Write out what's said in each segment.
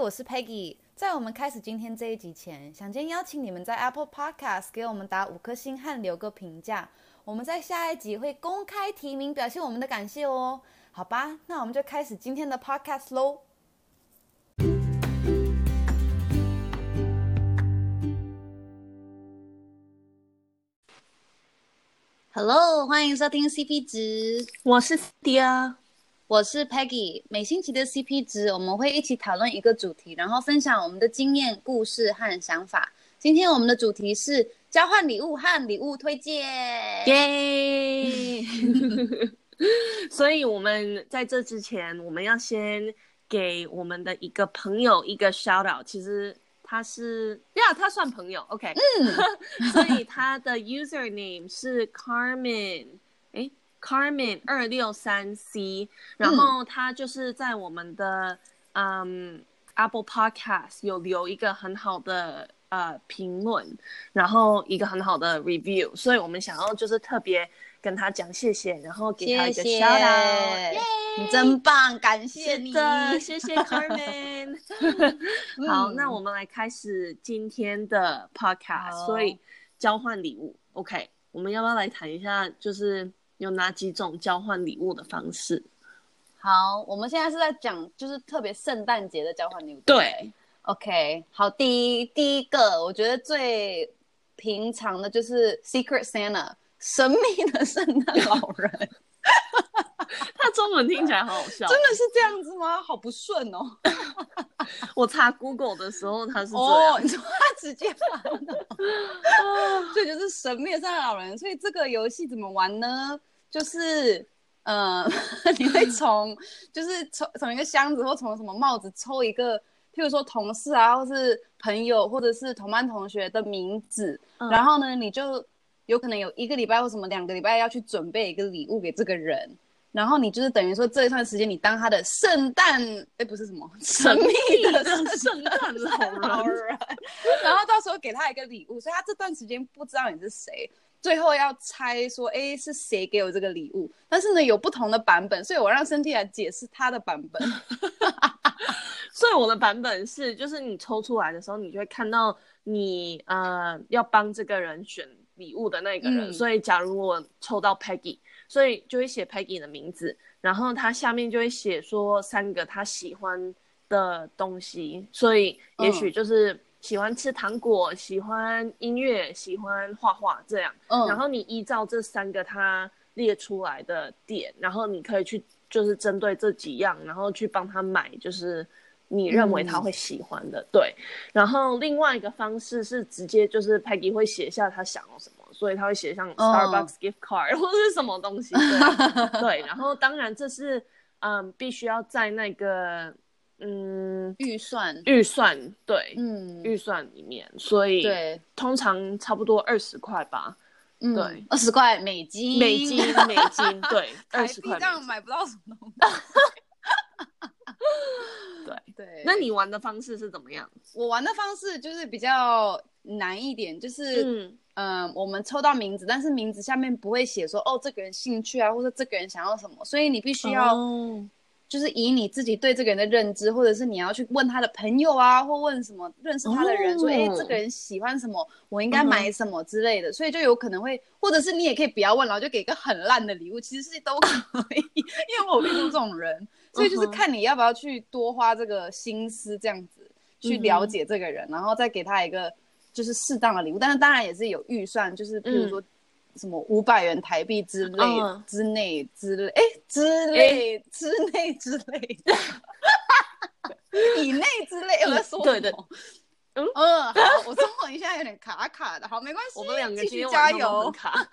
我是 Peggy。在我们开始今天这一集前，想先邀请你们在 Apple Podcast 给我们打五颗星和留个评价。我们在下一集会公开提名，表现我们的感谢哦。好吧，那我们就开始今天的 Podcast 喽。Hello，欢迎收听 CP 值，我是 Dia。我是 Peggy，每星期的 CP 值，我们会一起讨论一个主题，然后分享我们的经验、故事和想法。今天我们的主题是交换礼物和礼物推荐，耶！所以我们在这之前，我们要先给我们的一个朋友一个 shout out。其实他是呀，他算朋友，OK？嗯，所以他的 user name 是 Carmen，诶 Carmen 二六三 C，然后他就是在我们的嗯，嗯 Apple Podcast 有留一个很好的呃评论，然后一个很好的 review，所以我们想要就是特别跟他讲谢谢，然后给他一个 shout out，你真棒，感谢你，谢谢 Carmen。好，那我们来开始今天的 podcast，所以交换礼物，OK，我们要不要来谈一下，就是。有哪几种交换礼物的方式？好，我们现在是在讲，就是特别圣诞节的交换礼物。对，OK，好，第一第一个，我觉得最平常的就是 Secret Santa，神秘的圣诞老人。他中文听起来好好笑，真的是这样子吗？好不顺哦。我查 Google 的时候，他是这样哦，你说他直接玩了，这就是神秘的圣诞老人。所以这个游戏怎么玩呢？就是，呃，你会从，就是从从一个箱子或从什么帽子抽一个，譬如说同事啊，或是朋友，或者是同班同学的名字，嗯、然后呢，你就有可能有一个礼拜或什么两个礼拜要去准备一个礼物给这个人，然后你就是等于说这一段时间你当他的圣诞，哎，不是什么神秘的圣诞老人，然后到时候给他一个礼物，所以他这段时间不知道你是谁。最后要猜说，哎，是谁给我这个礼物？但是呢，有不同的版本，所以我让身体来解释他的版本。所以我的版本是，就是你抽出来的时候，你就会看到你呃要帮这个人选礼物的那个人。嗯、所以，假如我抽到 Peggy，所以就会写 Peggy 的名字，然后他下面就会写说三个他喜欢的东西。所以，也许就是。嗯喜欢吃糖果，喜欢音乐，喜欢画画，这样。嗯，然后你依照这三个他列出来的点，然后你可以去，就是针对这几样，然后去帮他买，就是你认为他会喜欢的。嗯、对。然后另外一个方式是直接就是 Peggy 会写下他想要什么，所以他会写上 Starbucks gift card、嗯、或者是什么东西。对。对，然后当然这是嗯，必须要在那个。嗯，预算。预算对，嗯，预算里面，所以对，通常差不多二十块吧，嗯、对，二十块美金，美金，美金，对，二十块，这样买不到什么东西。对。对，那你玩的方式是怎么样？我玩的方式就是比较难一点，就是嗯、呃，我们抽到名字，但是名字下面不会写说哦，这个人兴趣啊，或者这个人想要什么，所以你必须要。哦就是以你自己对这个人的认知，或者是你要去问他的朋友啊，或问什么认识他的人，说，哎、oh. 欸，这个人喜欢什么，我应该买什么之类的，uh. 所以就有可能会，或者是你也可以不要问，然后就给一个很烂的礼物，其实是都可以，因为我遇到这种人，所以就是看你要不要去多花这个心思，这样子去了解这个人，uh. 然后再给他一个就是适当的礼物，但是当然也是有预算，就是比如说。什么五百元台币之类之内之类，哎，之类之内之类，以内之类，我在说对的，嗯嗯，好，我中文一下有点卡卡的，好，没关系，我们两个继续加油，卡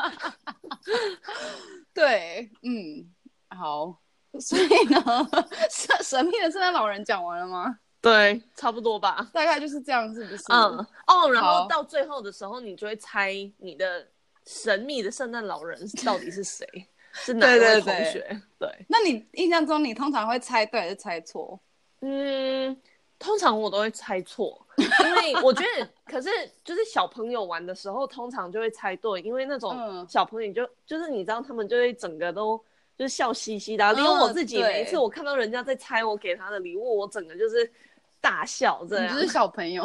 对，嗯，好，所以呢，神神秘的圣诞老人讲完了吗？对，差不多吧，大概就是这样，是不是？嗯，哦，然后到最后的时候，你就会猜你的。神秘的圣诞老人 到底是谁？是哪位同学？对，对，对，对，那你印象中你通常会猜对还是猜错？嗯，通常我都会猜错，因为我觉得，可是就是小朋友玩的时候，通常就会猜对，因为那种小朋友就、嗯、就是你知道，他们就会整个都就是笑嘻嘻的、啊。因为、嗯、我自己每一次我看到人家在猜我给他的礼物，我整个就是大笑这样。你就是小朋友，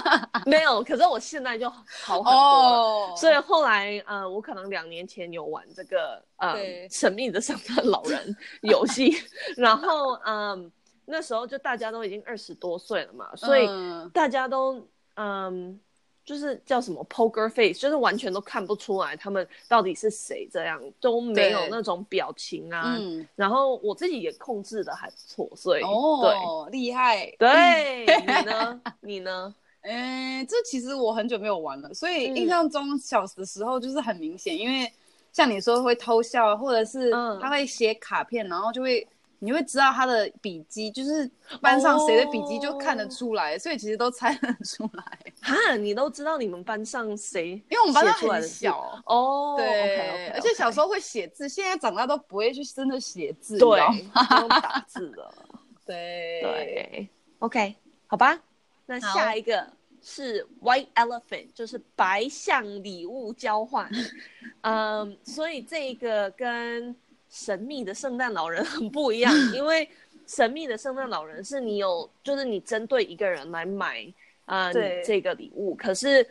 没有。可是我现在就好很多了，oh. 所以后来呃，我可能两年前有玩这个呃神秘的圣诞老人 游戏，然后嗯，那时候就大家都已经二十多岁了嘛，所以大家都嗯。就是叫什么 poker face，就是完全都看不出来他们到底是谁，这样都没有那种表情啊。嗯，然后我自己也控制的还不错，所以哦，对，厉害。对，你呢？你呢？嗯，这其实我很久没有玩了，所以印象中小的时候就是很明显，嗯、因为像你说会偷笑，或者是他会写卡片，然后就会。你会知道他的笔记，就是班上谁的笔记就看得出来，oh. 所以其实都猜得出来。哈，你都知道你们班上谁？因为我们班上很小哦。Oh, 对，okay, okay, okay. 而且小时候会写字，现在长大都不会去真的写字，对，都打字了。对对，OK，好吧。那下一个是 White Elephant，就是白象礼物交换。嗯，um, 所以这个跟神秘的圣诞老人很不一样，因为神秘的圣诞老人是你有，就是你针对一个人来买啊、呃、这个礼物。可是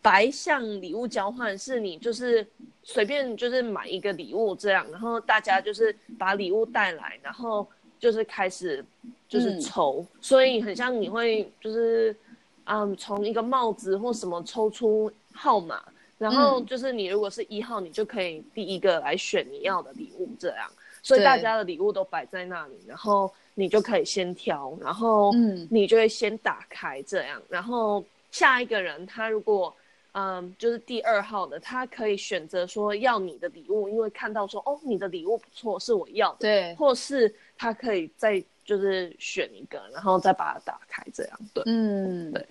白象礼物交换是你就是随便就是买一个礼物这样，然后大家就是把礼物带来，然后就是开始就是抽，嗯、所以很像你会就是嗯从一个帽子或什么抽出号码。然后就是你如果是一号，你就可以第一个来选你要的礼物，这样。所以大家的礼物都摆在那里，然后你就可以先挑，然后嗯，你就会先打开这样。然后下一个人他如果嗯就是第二号的，他可以选择说要你的礼物，因为看到说哦你的礼物不错，是我要的。对。或是他可以再就是选一个，然后再把它打开这样。对。嗯，对。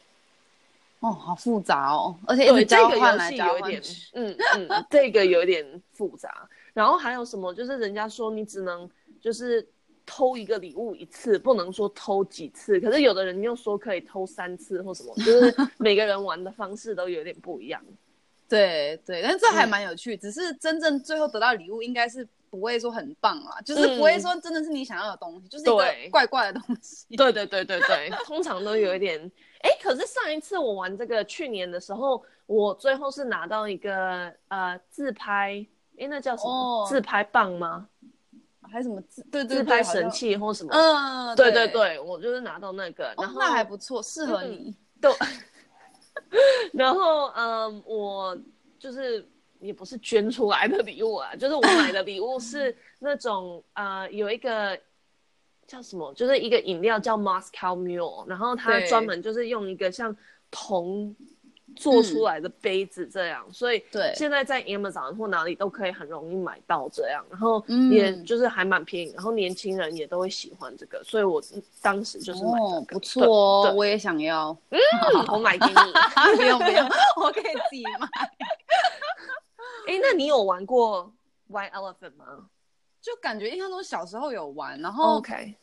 哦，好复杂哦，而且对这个游戏有一点，嗯嗯，这个有点复杂。然后还有什么？就是人家说你只能就是偷一个礼物一次，不能说偷几次。可是有的人又说可以偷三次或什么，就是 每个人玩的方式都有点不一样。对对，但这还蛮有趣。嗯、只是真正最后得到礼物应该是不会说很棒啦，就是不会说真的是你想要的东西，嗯、就是一个怪怪的东西。对对对对对，通常都有一点。哎，可是上一次我玩这个，去年的时候，我最后是拿到一个呃自拍，哎，那叫什么？哦、自拍棒吗？还是什么自对对自拍神器或什么？嗯，对对对，我就是拿到那个，然后、哦、那还不错，适合你。嗯、对。然后嗯，我就是也不是捐出来的礼物啊，就是我买的礼物是那种呃有一个。叫什么？就是一个饮料叫 Moscow Mule，然后它专门就是用一个像铜做出来的杯子这样，嗯、所以对，现在在 Amazon 或哪里都可以很容易买到这样，然后也就是还蛮便宜，然后年轻人也都会喜欢这个，所以我当时就是买这个，哦、不错哦，我也想要，嗯，我买给你，不用不用，我可以自己买。哎，那你有玩过 White Elephant 吗？就感觉印象中小时候有玩，然后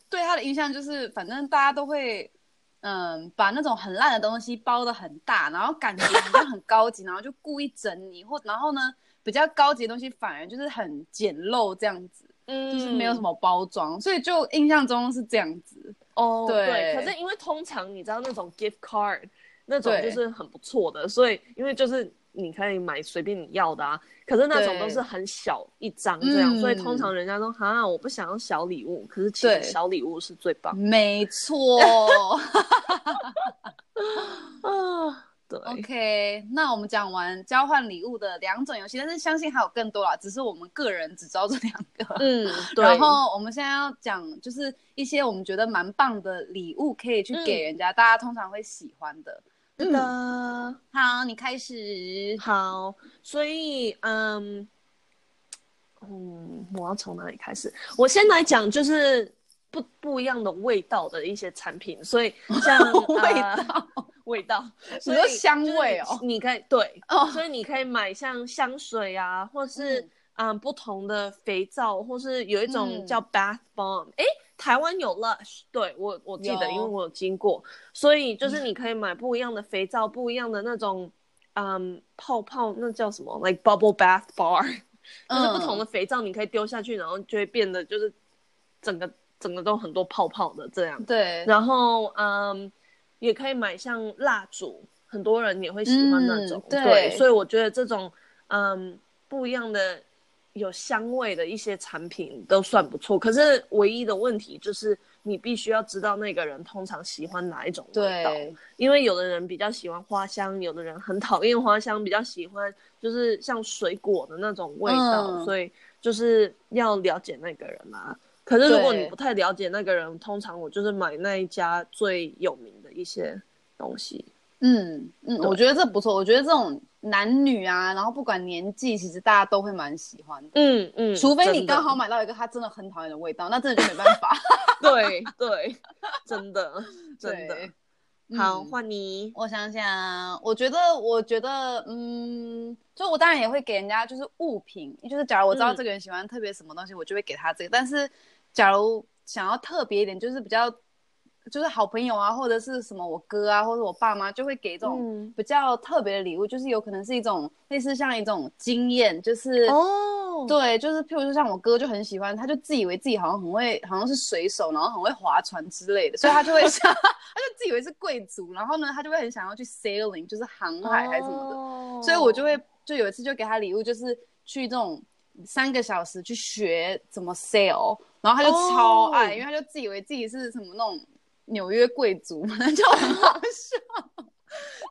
对他的印象就是，反正大家都会，嗯，把那种很烂的东西包的很大，然后感觉好像很高级，然后就故意整你，或然后呢，比较高级的东西反而就是很简陋这样子，嗯，就是没有什么包装，所以就印象中是这样子。哦，对，对，可是因为通常你知道那种 gift card 那种就是很不错的，所以因为就是。你可以买随便你要的啊，可是那种都是很小一张这样，所以通常人家都哈，我不想要小礼物，可是其实小礼物是最棒。没错。啊，对。OK，那我们讲完交换礼物的两种游戏，但是相信还有更多啦，只是我们个人只知道这两个。嗯，对。然后我们现在要讲就是一些我们觉得蛮棒的礼物，可以去给人家，大家通常会喜欢的。是的，嗯，好，你开始。好，所以，嗯，嗯，我要从哪里开始？我先来讲，就是不不一样的味道的一些产品。所以，像味道，呃、味道，所以香味哦，你可以对，哦，所以你可以买像香水啊，或是嗯，嗯不同的肥皂，或是有一种叫 Bath Bomb，哎、嗯。台湾有 Lush，对，我我记得，因为我有经过，所以就是你可以买不一样的肥皂，不一样的那种，嗯，泡泡，那叫什么？like bubble bath bar，就是不同的肥皂，你可以丢下去，然后就会变得就是整个整个都很多泡泡的这样。对，然后嗯，也可以买像蜡烛，很多人也会喜欢那种。嗯、对，对，所以我觉得这种嗯不一样的有香味的一些产品都算不错。可是唯一的问题就是。你必须要知道那个人通常喜欢哪一种味道，因为有的人比较喜欢花香，有的人很讨厌花香，比较喜欢就是像水果的那种味道，嗯、所以就是要了解那个人啊。可是如果你不太了解那个人，通常我就是买那一家最有名的一些东西。嗯嗯，我觉得这不错，我觉得这种。男女啊，然后不管年纪，其实大家都会蛮喜欢的。嗯嗯，除非你刚好买到一个他真的很讨厌的味道，那真的就没办法。对对，真的 真的。好，嗯、换你。我想想，我觉得，我觉得，嗯，就我当然也会给人家就是物品，就是假如我知道这个人喜欢特别什么东西，嗯、我就会给他这个。但是，假如想要特别一点，就是比较。就是好朋友啊，或者是什么我哥啊，或者我爸妈就会给这种比较特别的礼物，嗯、就是有可能是一种类似像一种经验，就是哦，对，就是譬如说像我哥就很喜欢，他就自以为自己好像很会，好像是水手，然后很会划船之类的，所以他就会 想，他就自以为是贵族，然后呢，他就会很想要去 sailing，就是航海还是什么的，哦、所以我就会就有一次就给他礼物，就是去这种三个小时去学怎么 sail，然后他就超爱，哦、因为他就自以为自己是什么那种。纽约贵族嘛，就很好笑。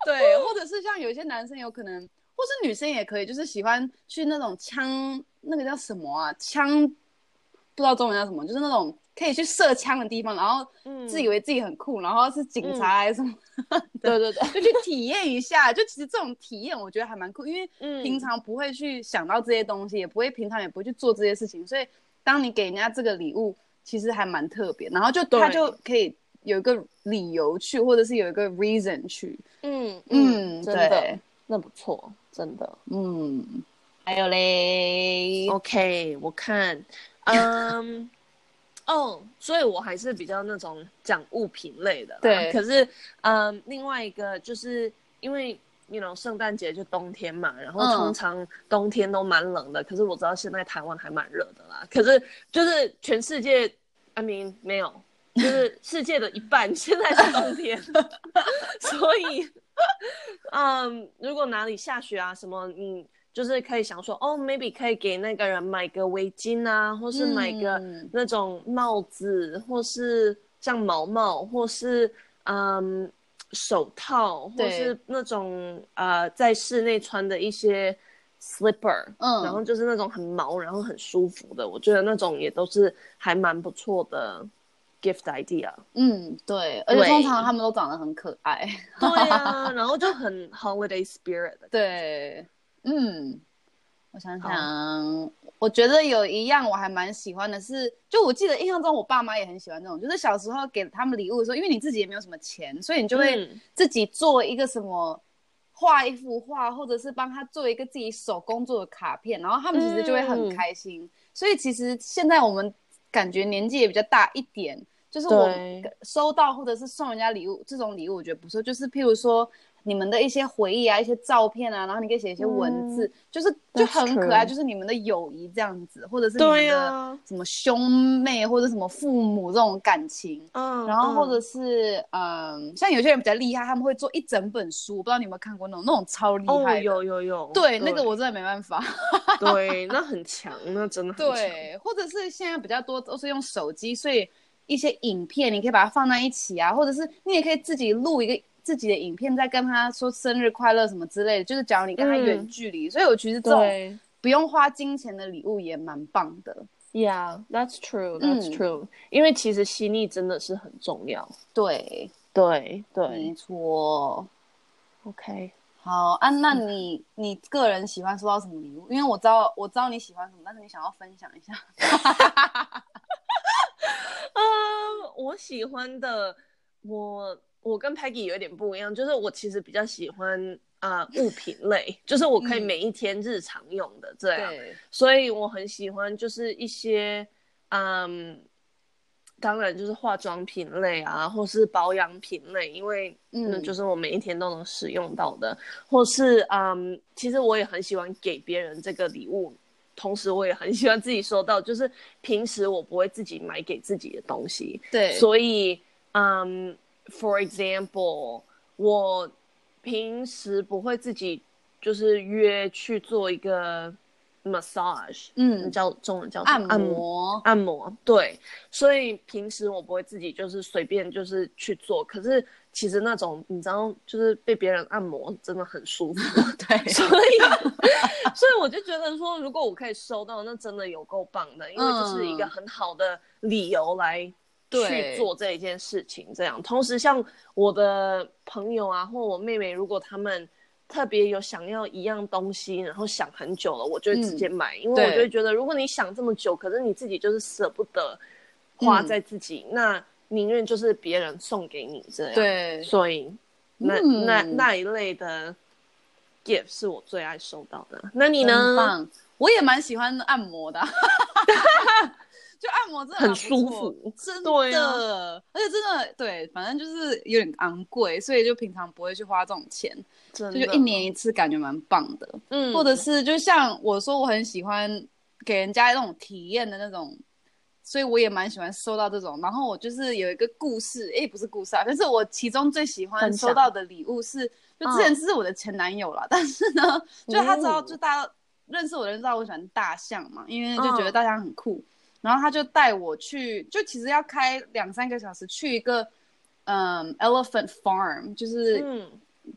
对，或者是像有一些男生有可能，或是女生也可以，就是喜欢去那种枪，那个叫什么啊？枪不知道中文叫什么，就是那种可以去射枪的地方，然后自以为自己很酷，嗯、然后是警察还是什么？嗯、对对对，就去体验一下。就其实这种体验，我觉得还蛮酷，因为平常不会去想到这些东西，也不会平常也不会去做这些事情，所以当你给人家这个礼物，其实还蛮特别，然后就他就可以。有一个理由去，或者是有一个 reason 去，嗯嗯，嗯，真的，对。那不错，真的，嗯，还有嘞，OK，我看，嗯，哦，所以我还是比较那种讲物品类的，对，可是，嗯，另外一个就是因为，you know，圣诞节就冬天嘛，然后通常冬天都蛮冷的，嗯、可是我知道现在台湾还蛮热的啦，可是就是全世界，I mean，没有。就是世界的一半，现在是冬天，所以，嗯，如果哪里下雪啊什么，你就是可以想说，哦，maybe 可以给那个人买个围巾啊，或是买个那种帽子，嗯、或是像毛毛，或是嗯手套，或是那种呃在室内穿的一些 slipper，嗯，然后就是那种很毛，然后很舒服的，我觉得那种也都是还蛮不错的。Gift idea，嗯，对，而且通常他们都长得很可爱，对啊，然后就很 holiday spirit，对，嗯，我想想，oh. 我觉得有一样我还蛮喜欢的是，就我记得印象中我爸妈也很喜欢这种，就是小时候给他们礼物的时候，因为你自己也没有什么钱，所以你就会自己做一个什么，画一幅画，或者是帮他做一个自己手工做的卡片，然后他们其实就会很开心，嗯、所以其实现在我们感觉年纪也比较大一点。就是我收到或者是送人家礼物，这种礼物我觉得不错。就是譬如说你们的一些回忆啊，一些照片啊，然后你可以写一些文字，嗯、就是就很可爱。就是你们的友谊这样子，或者是你们的什么兄妹或者什么父母这种感情。嗯，然后或者是嗯，嗯，像有些人比较厉害，他们会做一整本书，我不知道你有没有看过那种那种超厉害。哦，有有有。对，对那个我真的没办法。对，那很强，那真的很强。对，或者是现在比较多都是用手机，所以。一些影片，你可以把它放在一起啊，或者是你也可以自己录一个自己的影片，再跟他说生日快乐什么之类的。就是假如你跟他远距离，嗯、所以我觉得这种不用花金钱的礼物也蛮棒的。Yeah, that's true, that's true、嗯。因为其实心意真的是很重要。对对对，没错。OK，好啊，那你你个人喜欢收到什么礼物？因为我知道我知道你喜欢什么，但是你想要分享一下。啊，uh, 我喜欢的，我我跟 Peggy 有点不一样，就是我其实比较喜欢啊、uh, 物品类，就是我可以每一天日常用的这样，对。所以我很喜欢就是一些嗯，当然就是化妆品类啊，或是保养品类，因为嗯，就是我每一天都能使用到的，或是嗯，其实我也很喜欢给别人这个礼物。同时，我也很喜欢自己收到，就是平时我不会自己买给自己的东西。对，所以，嗯，For example，我平时不会自己就是约去做一个 massage，嗯，叫中文叫按摩，按摩，对，所以平时我不会自己就是随便就是去做，可是其实那种你知道，就是被别人按摩真的很舒服，对，所以 所以我就觉得说，如果我可以收到，那真的有够棒的，因为这是一个很好的理由来。去做这一件事情，这样。同时，像我的朋友啊，或我妹妹，如果他们特别有想要一样东西，然后想很久了，我就会直接买，嗯、因为我就会觉得，如果你想这么久，可是你自己就是舍不得花在自己，嗯、那宁愿就是别人送给你这样。对，所以那、嗯、那那一类的 gift 是我最爱收到的。那你呢？我也蛮喜欢按摩的。就按摩真的很舒服，真的，啊、而且真的对，反正就是有点昂贵，所以就平常不会去花这种钱，真就一年一次，感觉蛮棒的。嗯，或者是就像我说，我很喜欢给人家那种体验的那种，所以我也蛮喜欢收到这种。然后我就是有一个故事，哎、欸，不是故事啊，但是我其中最喜欢收到的礼物是，就之前是我的前男友啦，嗯、但是呢，就他知道，就大家认识我的人知道我喜欢大象嘛，因为就觉得大象很酷。嗯然后他就带我去，就其实要开两三个小时去一个，嗯，elephant farm，就是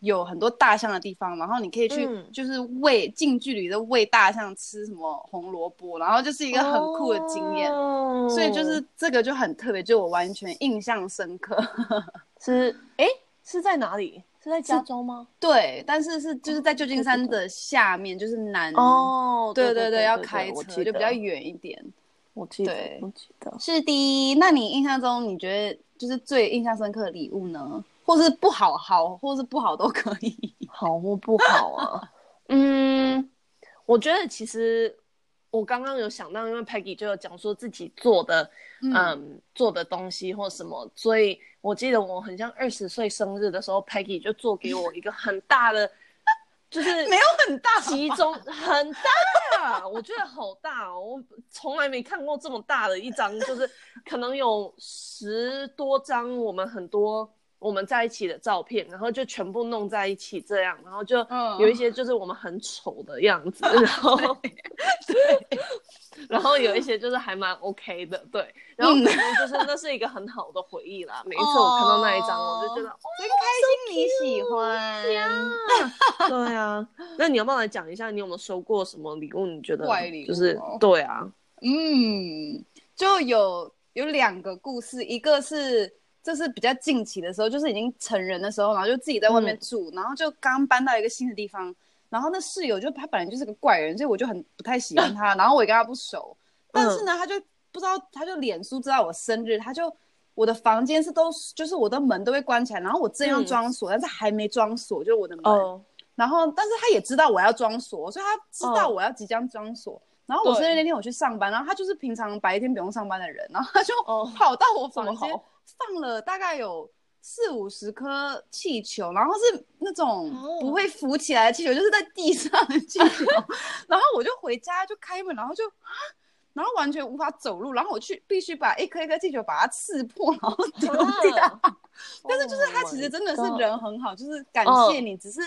有很多大象的地方。嗯、然后你可以去，就是喂、嗯、近距离的喂大象吃什么红萝卜，然后就是一个很酷的经验。哦、所以就是这个就很特别，就我完全印象深刻。是，哎，是在哪里？是在加州吗？对，但是是就是在旧金山的下面，就是南。哦，对对对，要开车就比较远一点。我记得，我记得是的。那你印象中，你觉得就是最印象深刻的礼物呢？或是不好，好，或是不好都可以，好或不好啊？嗯，我觉得其实我刚刚有想到，因为 Peggy 就有讲说自己做的，嗯，嗯，做的东西或什么，所以我记得我很像二十岁生日的时候，Peggy 就做给我一个很大的。就是没有很大，其中很大，我觉得好大哦！我从来没看过这么大的一张，就是可能有十多张我们很多我们在一起的照片，然后就全部弄在一起这样，然后就有一些就是我们很丑的样子，然后 对。然后有一些就是还蛮 OK 的，对，然后就是那是一个很好的回忆啦。每一次我看到那一张，我就觉得真开心，你喜欢呀？对啊，那你要不要来讲一下，你有没有收过什么礼物？你觉得就是对啊，嗯，就有有两个故事，一个是这是比较近期的时候，就是已经成人的时候，然后就自己在外面住，然后就刚搬到一个新的地方。然后那室友就他本来就是个怪人，所以我就很不太喜欢他。然后我也跟他不熟，但是呢，他就不知道，他就脸书知道我生日，他就我的房间是都就是我的门都会关起来，然后我正要装锁，但是还没装锁，就是我的门。然后，但是他也知道我要装锁，所以他知道我要即将装锁。然后我生日那天我去上班，然后他就是平常白天不用上班的人，然后他就跑到我房间放了大概有。四五十颗气球，然后是那种不会浮起来的气球，oh. 就是在地上的气球。然后我就回家就开门，然后就啊，然后完全无法走路，然后我去必须把一颗一颗气球把它刺破，然后丢掉。Oh. 但是就是他其实真的是人很好，oh. 就是感谢你。只是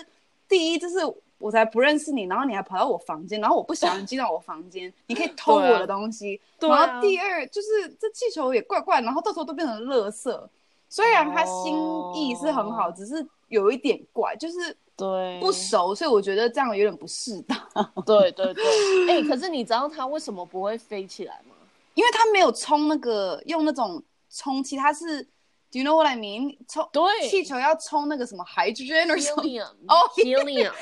第一就是我才不认识你，然后你还跑到我房间，然后我不想进到我房间，你可以 偷我的东西。对啊。然后第二就是这气球也怪怪，然后到时候都变成垃圾。虽然他心意是很好，oh. 只是有一点怪，就是对不熟，所以我觉得这样有点不适当。对对对，哎、欸，可是你知道他为什么不会飞起来吗？因为他没有充那个用那种充气，他是，Do you know what I mean？充对气球要充那个什么 hydrogen or helium 哦 helium，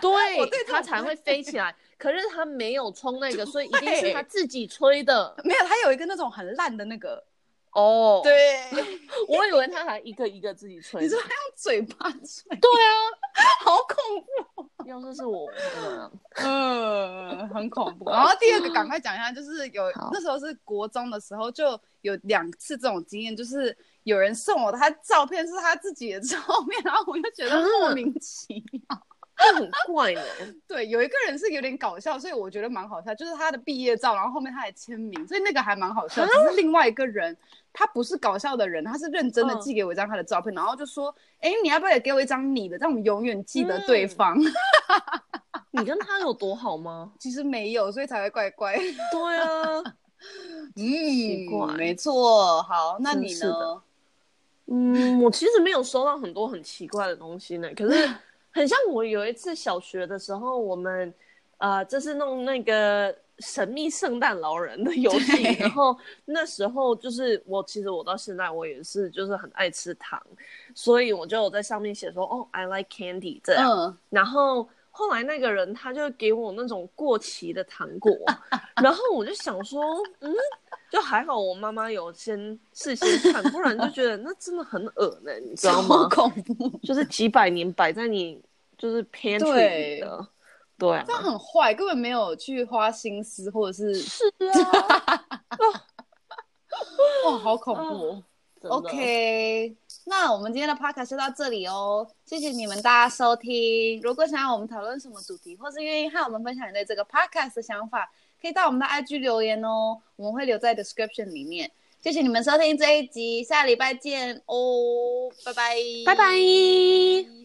对，它才会飞起来。可是它没有充那个，所以一定是他自己吹的。没有，它有一个那种很烂的那个。哦，oh, 对，我以为他还一个一个自己吹，你说他用嘴巴吹？对啊，好恐怖！要是是我，嗯，很恐怖。然后第二个，赶快讲一下，就是有那时候是国中的时候，就有两次这种经验，就是有人送我他照片是他自己的照片，然后我就觉得莫名其妙。这很怪哦。对，有一个人是有点搞笑，所以我觉得蛮好笑，就是他的毕业照，然后后面他还签名，所以那个还蛮好笑。只是另外一个人，他不是搞笑的人，他是认真的寄给我一张他的照片，然后就说：“哎，你要不要也给我一张你的，让我们永远记得对方。”你跟他有多好吗？其实没有，所以才会怪怪。对啊，嗯，奇怪，没错。好，那你呢？嗯，我其实没有收到很多很奇怪的东西呢。可是，很像我有一次小学的时候，我们呃，就是弄那个神秘圣诞老人的游戏。然后那时候就是我，其实我到现在我也是，就是很爱吃糖，所以我就在上面写说，哦，I like candy 这样。嗯，然后。后来那个人他就给我那种过期的糖果，然后我就想说，嗯，就还好我妈妈有先事先看，不然就觉得那真的很恶呢，你知道吗？恐怖，就是几百年摆在你就是 pantry 的，对，对啊，这样很坏，根本没有去花心思，或者是是啊，哇，好恐怖。啊 OK，那我们今天的 podcast 就到这里哦，谢谢你们大家收听。如果想要我们讨论什么主题，或是愿意和我们分享你对这个 podcast 的想法，可以到我们的 IG 留言哦，我们会留在 description 里面。谢谢你们收听这一集，下礼拜见哦，拜拜，拜拜。